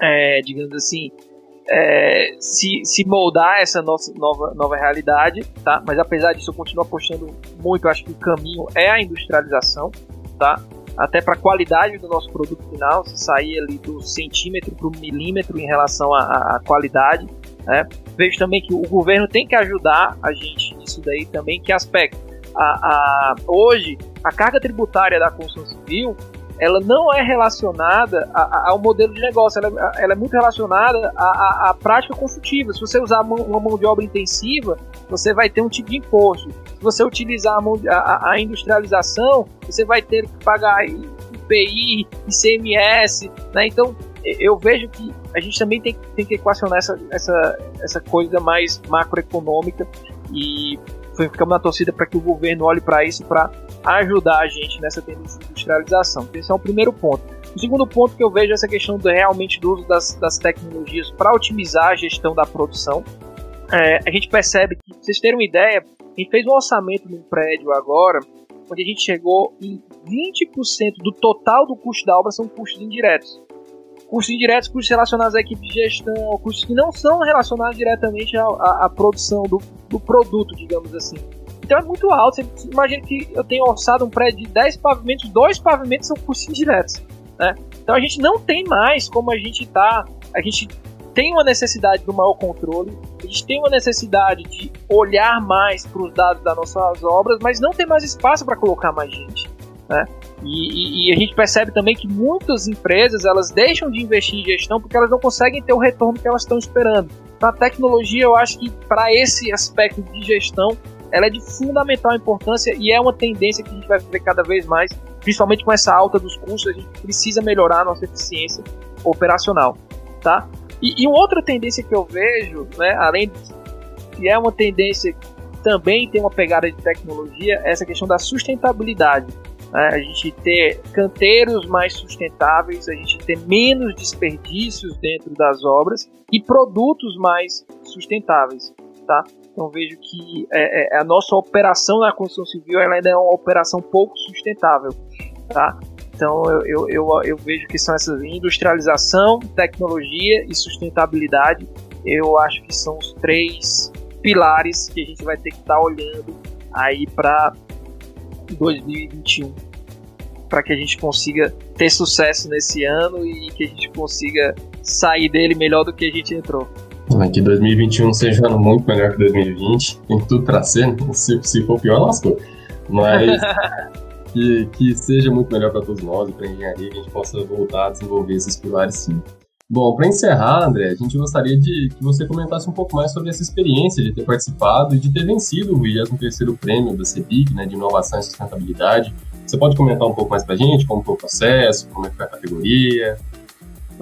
é, digamos assim, é, se, se moldar essa nossa nova, nova realidade, tá? Mas apesar disso, eu continuo apostando muito. Eu acho que o caminho é a industrialização, tá? Até para a qualidade do nosso produto final, se sair ali do centímetro para o milímetro em relação à, qualidade. Né? Vejo também que o governo tem que ajudar a gente nisso daí também. Que aspecto? A, a, hoje, a carga tributária da construção civil ela não é relacionada ao modelo de negócio, ela, ela é muito relacionada à, à, prática construtiva. Se você usar uma mão de obra intensiva, você vai ter um tipo de imposto. Se você utilizar a, mão, a, industrialização, você vai ter que pagar IPI, ICMS, né? Então, eu vejo que a gente também tem, tem que equacionar essa, essa, essa coisa mais macroeconômica e ficamos na torcida para que o governo olhe para isso para ajudar a gente nessa tendência de industrialização. Esse é o primeiro ponto. O segundo ponto que eu vejo é essa questão do, realmente do uso das, das tecnologias para otimizar a gestão da produção. É, a gente percebe que, pra vocês terem uma ideia, a gente fez um orçamento num prédio agora, onde a gente chegou em 20% do total do custo da obra são custos indiretos. Custos indiretos, custos relacionados à equipe de gestão, custos que não são relacionados diretamente à, à, à produção do, do produto, digamos assim. Então é muito alto. Você imagina que eu tenho orçado um prédio de 10 pavimentos, dois pavimentos são custos indiretos. Né? Então a gente não tem mais como a gente tá. A gente tem uma necessidade do maior controle, a gente tem uma necessidade de olhar mais para os dados das nossas obras, mas não tem mais espaço para colocar mais gente. Né? E, e, e, a gente percebe também que muitas empresas elas deixam de investir em gestão porque elas não conseguem ter o retorno que elas estão esperando. Então, a tecnologia, eu acho que para esse aspecto de gestão, ela é de fundamental importância e é uma tendência que a gente vai ver cada vez mais, principalmente com essa alta dos custos, a gente precisa melhorar a nossa eficiência operacional, tá? E, e uma outra tendência que eu vejo, né, além que é uma tendência que também tem uma pegada de tecnologia, é essa questão da sustentabilidade. Né? A gente ter canteiros mais sustentáveis, a gente ter menos desperdícios dentro das obras e produtos mais sustentáveis, tá? Então vejo que é, é, a nossa operação na construção civil ela ainda é uma operação pouco sustentável, tá? Então eu, eu, eu, eu vejo que são essas industrialização, tecnologia e sustentabilidade. Eu acho que são os três pilares que a gente vai ter que estar tá olhando aí para 2021 para que a gente consiga ter sucesso nesse ano e que a gente consiga sair dele melhor do que a gente entrou.
Que 2021 seja ano muito melhor que 2020. Tem tudo para ser, né? se, se for pior, lascou. Mas que, que seja muito melhor para todos nós e para a engenharia, que a gente possa voltar a desenvolver esses pilares sim. Bom, para encerrar, André, a gente gostaria de que você comentasse um pouco mais sobre essa experiência de ter participado e de ter vencido o 23º prêmio da CEBIC, né, de inovação e sustentabilidade. Você pode comentar um pouco mais para a gente, como foi o processo, como é que foi a categoria?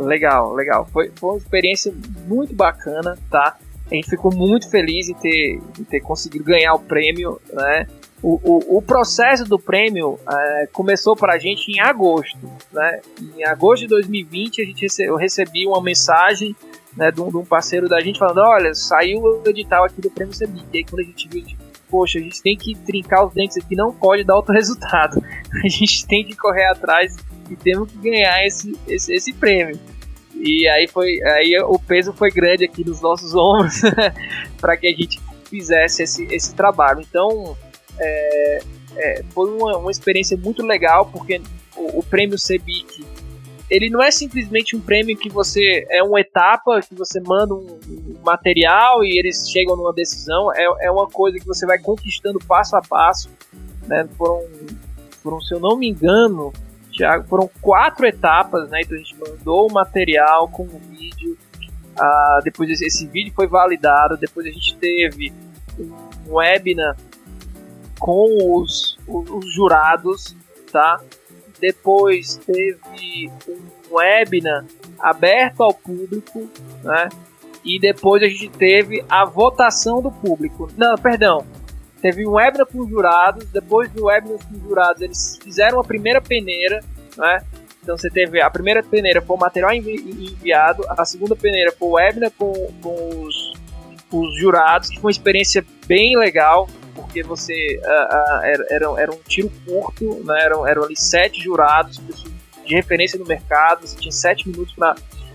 Legal, legal. Foi, foi uma experiência muito bacana, tá? A gente ficou muito feliz em ter, em ter conseguido ganhar o prêmio, né? O, o, o processo do prêmio é, começou para a gente em agosto, né? Em agosto de 2020 a gente rece eu recebi uma mensagem né, de, um, de um parceiro da gente falando, olha, saiu o edital aqui do prêmio CEBIC. E aí quando a gente viu, tipo, poxa, a gente tem que trincar os dentes aqui, não pode dar outro resultado. A gente tem que correr atrás e temos que ganhar esse, esse, esse prêmio. E aí foi aí o peso foi grande aqui nos nossos ombros para que a gente fizesse esse, esse trabalho. Então é, é, foi uma, uma experiência muito legal porque o, o prêmio CEBIC ele não é simplesmente um prêmio que você é uma etapa que você manda um, um material e eles chegam numa decisão é, é uma coisa que você vai conquistando passo a passo né? foram foram se eu não me engano Thiago, foram quatro etapas, né? Então a gente mandou o material com o vídeo. Uh, depois esse, esse, vídeo foi validado. Depois a gente teve um webinar com os, os, os jurados, tá? Depois teve um webinar aberto ao público, né? E depois a gente teve a votação do público. Não, perdão. Teve um webinar com os jurados, depois do webinar com os jurados, eles fizeram a primeira peneira, né? Então você teve a primeira peneira foi o material envi enviado, a segunda peneira foi o webinar com, com os, os jurados, que foi uma experiência bem legal, porque você uh, uh, era, era, era, um tiro curto, né? eram, eram ali sete jurados de referência no mercado, você tinha sete minutos para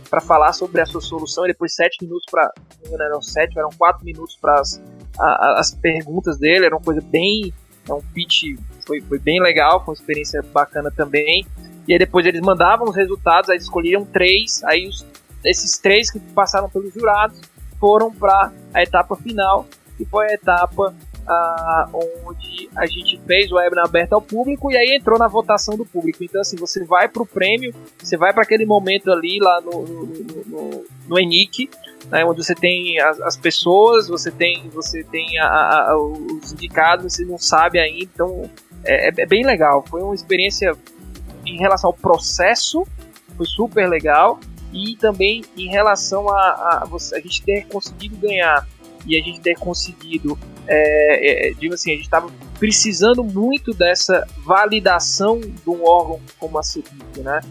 para falar sobre a sua solução e depois sete minutos para não eram sete eram quatro minutos para as, as perguntas dele era uma coisa bem é um pitch foi, foi bem legal foi uma experiência bacana também. E aí depois eles mandavam os resultados aí escolhiam três aí os, esses três que passaram pelos jurados foram para a etapa final que foi a etapa ah, onde a gente fez o webinar aberto ao público e aí entrou na votação do público. Então, assim, você vai para o prêmio, você vai para aquele momento ali lá no, no, no, no ENIC, né, onde você tem as, as, pessoas, você tem, você tem a, a, os indicados, você não sabe ainda. Então, é, é bem legal. Foi uma experiência em relação ao processo, foi super legal. E também em relação a, a, a gente ter conseguido ganhar e a gente ter conseguido, é, é, digo assim, a gente estava precisando muito dessa validação de um órgão como a CEPIC, né?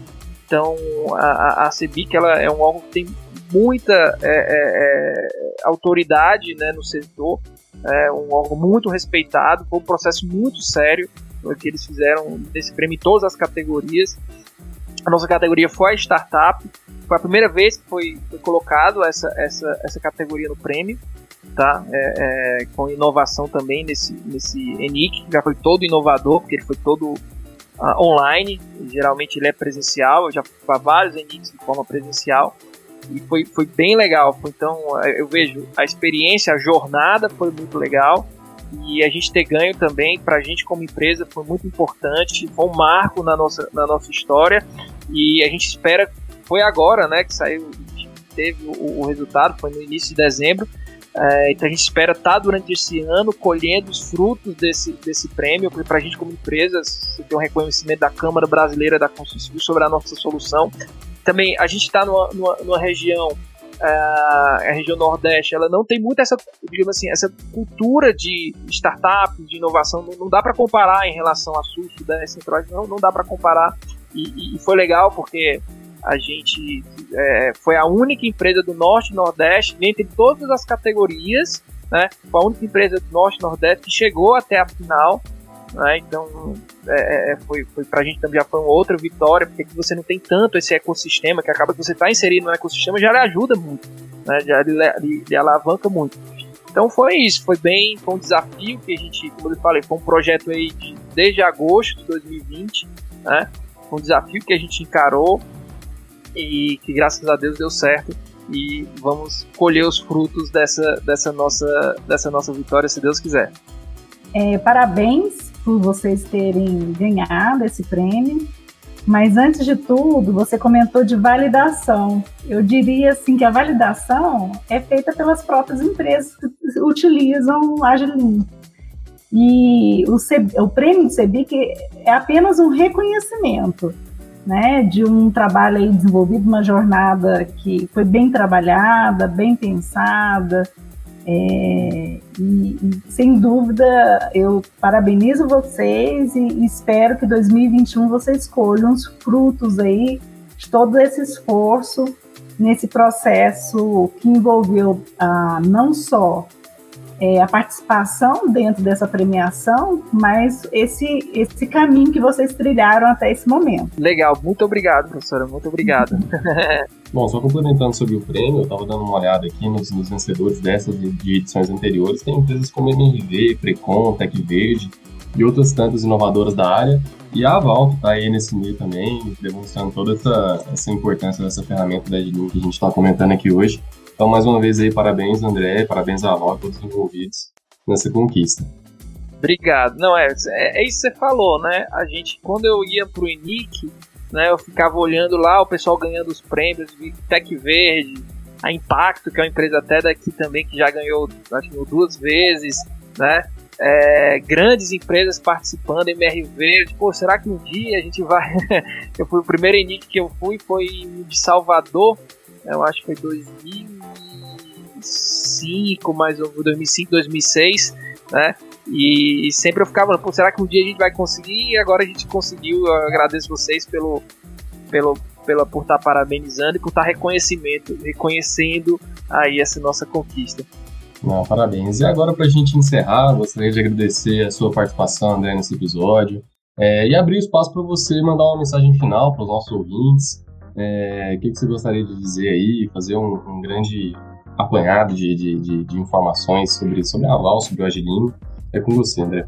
Então a, a CEBIC ela é um órgão que tem muita é, é, é, autoridade né, no setor, é um órgão muito respeitado, foi um processo muito sério que eles fizeram nesse prêmio em todas as categorias. A nossa categoria foi a startup, foi a primeira vez que foi, foi colocado essa, essa, essa categoria no prêmio, tá? É, é, com inovação também nesse, nesse ENIC, que já foi todo inovador, porque ele foi todo uh, online, geralmente ele é presencial, eu já fui para vários ENICs de forma presencial, e foi, foi bem legal. Então eu vejo a experiência, a jornada foi muito legal. E a gente ter ganho também para a gente como empresa foi muito importante, foi um marco na nossa, na nossa história. E a gente espera, foi agora né, que saiu, teve o, o resultado, foi no início de dezembro, é, então a gente espera estar tá, durante esse ano colhendo os frutos desse, desse prêmio, porque para a gente como empresa, tem um reconhecimento da Câmara Brasileira da Construção sobre a nossa solução, também a gente está numa, numa, numa, região, uh, a região Nordeste, ela não tem muito essa, digamos assim, essa cultura de startup, de inovação, não, não dá para comparar em relação a Sul, Sudeste, Central, não, não dá para comparar. E, e, foi legal porque a gente é, foi a única empresa do Norte e Nordeste, dentre todas as categorias, né, foi a única empresa do Norte e Nordeste que chegou até a final né? Então, é, é, foi, foi pra gente também já foi uma outra vitória, porque você não tem tanto esse ecossistema, que acaba que você está inserido no ecossistema, já lhe ajuda muito, né? já lhe, lhe, alavanca muito. Então foi isso, foi bem, foi um desafio que a gente, como eu falei, foi um projeto aí de, desde agosto de 2020, né? Um desafio que a gente encarou e que graças a Deus deu certo e vamos colher os frutos dessa, dessa, nossa, dessa nossa vitória, se Deus quiser.
É, parabéns por vocês terem ganhado esse prêmio. Mas antes de tudo, você comentou de validação. Eu diria assim que a validação é feita pelas próprias empresas que utilizam o Agilin. E o, o prêmio do CEBIC é apenas um reconhecimento né, de um trabalho aí desenvolvido, uma jornada que foi bem trabalhada, bem pensada, é, e, e, sem dúvida, eu parabenizo vocês e, e espero que 2021 vocês colham os frutos aí de todo esse esforço nesse processo que envolveu ah, não só é, a participação dentro dessa premiação, mas esse, esse caminho que vocês trilharam até esse momento.
Legal, muito obrigado, professora, muito obrigado.
Bom, só complementando sobre o prêmio, eu estava dando uma olhada aqui nos, nos vencedores dessas de, de, edições anteriores, tem empresas como MRV, Precon, Tec Verde e outras tantas inovadoras da área, e a Aval, que está aí nesse meio também, demonstrando toda essa, essa importância dessa ferramenta da Edlink que a gente está comentando aqui hoje. Então, mais uma vez aí, parabéns, André, parabéns à Avó, a todos envolvidos nessa conquista.
Obrigado. Não, é, é, é, isso que você falou, né? A gente, quando eu ia pro ENIC, né, eu ficava olhando lá o pessoal ganhando os prêmios, Tec Verde, a Impacto, que é uma empresa até daqui também que já ganhou, acho que duas vezes, né? É, grandes empresas participando, MR Verde, pô, será que um dia a gente vai. eu fui o primeiro ENIC que eu fui foi de Salvador, eu acho que foi 2005, mais ou 2005, 2006, né? E, sempre eu ficava, pô, será que um dia a gente vai conseguir? E agora a gente conseguiu. Eu agradeço vocês pelo, pelo, pela, por estar parabenizando e por estar reconhecimento, reconhecendo aí essa nossa conquista.
Não, parabéns. E agora, para a gente encerrar, gostaria de agradecer a sua participação, André, nesse episódio. É, e abrir espaço para você mandar uma mensagem final para os nossos ouvintes, é, o que, que, você gostaria de dizer aí, fazer um, um grande apanhado de, de, de, de, informações sobre, sobre a Val, sobre o Agilinho. É com você, André.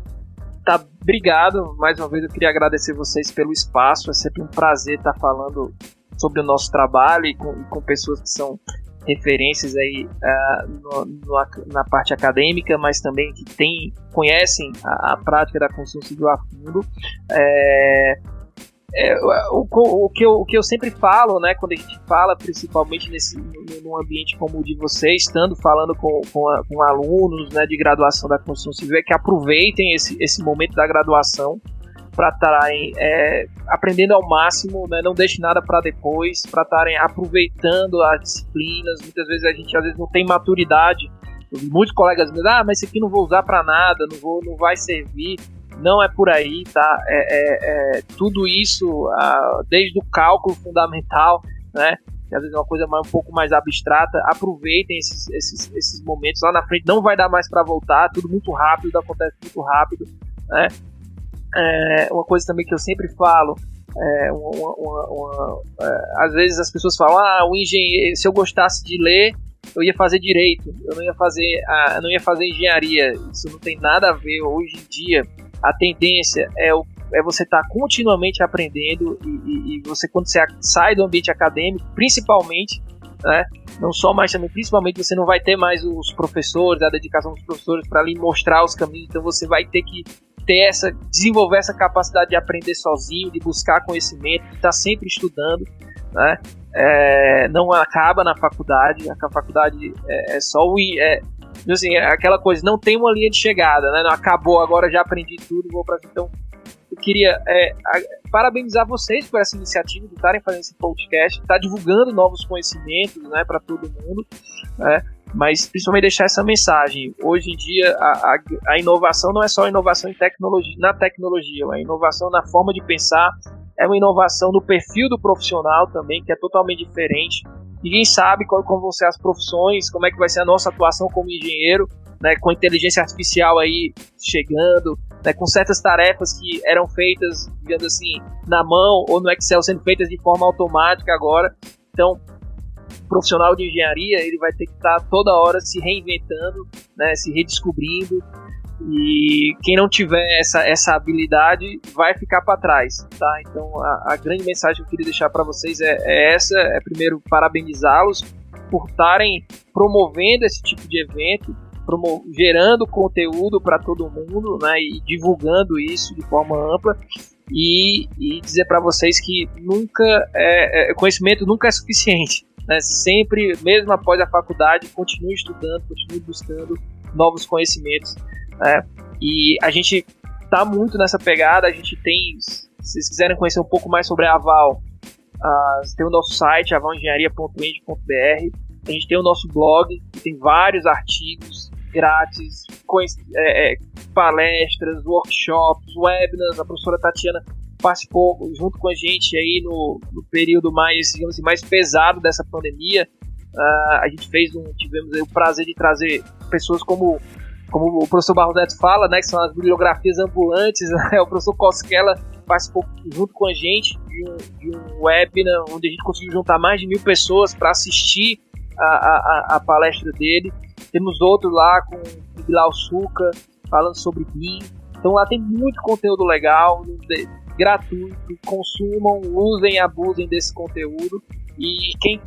Tá, obrigado. Mais uma vez eu queria agradecer vocês pelo espaço. É sempre um prazer estar falando sobre o nosso trabalho e com, e com pessoas que são referências aí uh, no, no, na parte acadêmica, mas também que tem, conhecem a, a prática da construção civil a fundo. É, é, o, o, que eu, o que eu sempre falo, né, quando a gente fala, principalmente nesse, num ambiente como o de vocês, estando falando com, com, a, com alunos né, de graduação da construção civil, é que aproveitem esse, esse momento da graduação para estarem é, aprendendo ao máximo, né, não deixe nada para depois, para estarem aproveitando as disciplinas. Muitas vezes a gente às vezes não tem maturidade. Muitos colegas me dizem, ah, mas isso aqui não vou usar para nada, não, vou, não vai servir não é por aí, tá? É, é, é tudo isso, uh, desde o cálculo fundamental, né? Que às vezes é uma coisa mais, um pouco mais abstrata. Aproveitem esses, esses, esses momentos. Lá na frente não vai dar mais para voltar, tudo muito rápido, acontece muito rápido, né? É, uma coisa também que eu sempre falo, é, uma, uma, uma, é, às vezes as pessoas falam, ah, o engenheiro, se eu gostasse de ler, eu ia fazer direito, eu não ia fazer, ah, não ia fazer engenharia. Isso não tem nada a ver. Hoje em dia, a tendência é, o, é você estar tá continuamente aprendendo e, e, e, você quando você sai do ambiente acadêmico, principalmente, né, não só mais também, principalmente você não vai ter mais os professores, a dedicação dos professores para lhe mostrar os caminhos. Então você vai ter que ter essa, desenvolver essa capacidade de aprender sozinho, de buscar conhecimento, de estar sempre estudando, né? É, não acaba na faculdade, a faculdade é, é só o é, assim, é aquela coisa, não tem uma linha de chegada, né? Não acabou, agora já aprendi tudo, vou para então eu queria é, parabenizar vocês por essa iniciativa de estarem fazendo esse podcast, estar tá divulgando novos conhecimentos, né, para todo mundo, né? mas principalmente deixar essa mensagem. Hoje em dia, a, a, a inovação não é só inovação em tecnologia, na tecnologia, é inovação na forma de pensar, é uma inovação no perfil do profissional também, que é totalmente diferente. Ninguém sabe qual, como vão ser as profissões, como é que vai ser a nossa atuação como engenheiro, né, com inteligência artificial aí chegando, né, com certas tarefas que eram feitas, digamos assim, na mão ou no Excel sendo feitas de forma automática agora. Então, profissional de engenharia ele vai ter que estar toda hora se reinventando, né, se redescobrindo e quem não tiver essa, essa habilidade vai ficar para trás, tá? Então a, a, grande mensagem que eu queria deixar para vocês é, é, essa: é primeiro parabenizá-los por estarem promovendo esse tipo de evento, gerando conteúdo para todo mundo, né? E divulgando isso de forma ampla. E, e dizer para vocês que nunca é, é, conhecimento nunca é suficiente né, sempre, mesmo após a faculdade, continue estudando, continue buscando novos conhecimentos. Né, e a gente está muito nessa pegada, a gente tem, se vocês quiserem conhecer um pouco mais sobre a Aval, uh, tem o nosso site, avalengenharia.eng.br, a gente tem o nosso blog, tem vários artigos grátis, é, é, palestras, workshops, webinars, a professora Tatiana participou junto com a gente aí no, no período mais, digamos assim, mais pesado dessa pandemia. Uh, a gente fez um, tivemos o prazer de trazer pessoas como, como o professor Barros Neto fala, né, que são as bibliografias ambulantes. Né, o professor Cosquela participou junto com a gente de um, de um webinar onde a gente conseguiu juntar mais de mil pessoas para assistir a, a, a, palestra dele. Temos outro lá com o Bilal Suca falando sobre BIM. Então lá tem muito conteúdo legal gratuito, consumam, usem abusem desse conteúdo. E quem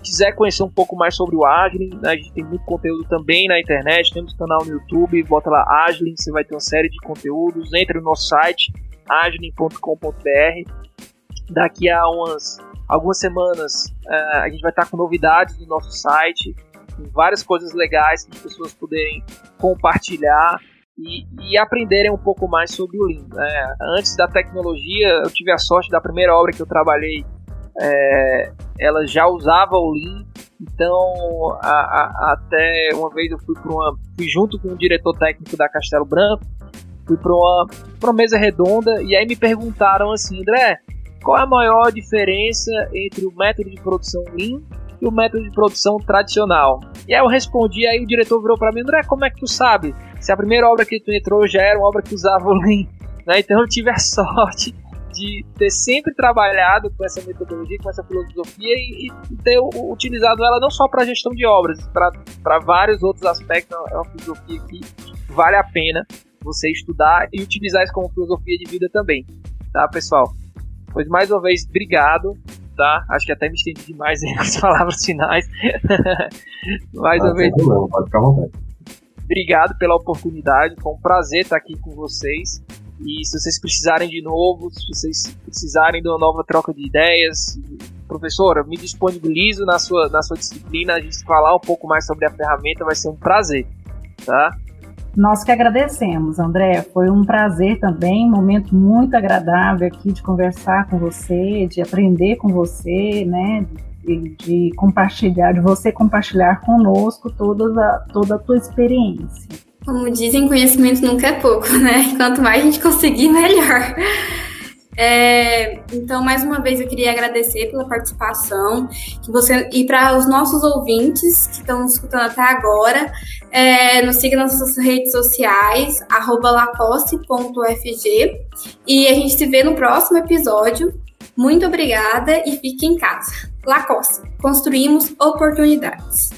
quiser conhecer um pouco mais sobre o Aglin, né, a gente tem muito conteúdo também na internet, temos canal no YouTube, bota lá Aglin, você vai ter uma série de conteúdos, entre no nosso site, aglin.com.br. Daqui a umas algumas semanas uh, a gente vai estar com novidades no nosso site, com várias coisas legais que as pessoas poderem compartilhar e, e, aprenderem um pouco mais sobre o Lean. Né? Antes da tecnologia, eu tive a sorte da primeira obra que eu trabalhei, é, ela já usava o Lean, então a, a, até uma vez eu fui para uma, fui junto com o diretor técnico da Castelo Branco, fui para uma, uma mesa redonda e aí me perguntaram assim, André, qual é a maior diferença entre o método de produção Lean e o método de produção tradicional? E aí eu respondi, aí o diretor virou para mim, André, como é que tu sabe? se a primeira obra que tu entrou já era uma obra que usava o Lean, né? Então eu tive a sorte de ter sempre trabalhado com essa metodologia, com essa filosofia e, e ter utilizado ela não só para gestão de obras, para vários outros aspectos. É uma filosofia que vale a pena você estudar e utilizar isso como filosofia de vida também, tá, pessoal? Pois mais uma vez, obrigado, tá? Acho que até me estendi demais nas palavras finais. mais ah, uma vez. Problema, pode ficar à vontade. Obrigado pela oportunidade, foi um prazer estar aqui com vocês. E se vocês precisarem de novo, se vocês precisarem de uma nova troca de ideias, professora, me disponibilizo na sua, na sua disciplina, a gente falar um pouco mais sobre a ferramenta vai ser um prazer, tá?
Nós que agradecemos, André. Foi um prazer também, um momento muito agradável aqui de conversar com você, de aprender com você, né? de, de compartilhar, de você compartilhar conosco toda a, toda a tua experiência.
Como dizem, conhecimento nunca é pouco, né? Quanto mais a gente conseguir, melhor. É, então, mais uma vez, eu queria agradecer pela participação que você e para os nossos ouvintes que estão escutando até agora, é, nos siga nas nossas redes sociais, lacoste.fg, e a gente se vê no próximo episódio. Muito obrigada e fique em casa. Lacoste, construímos oportunidades.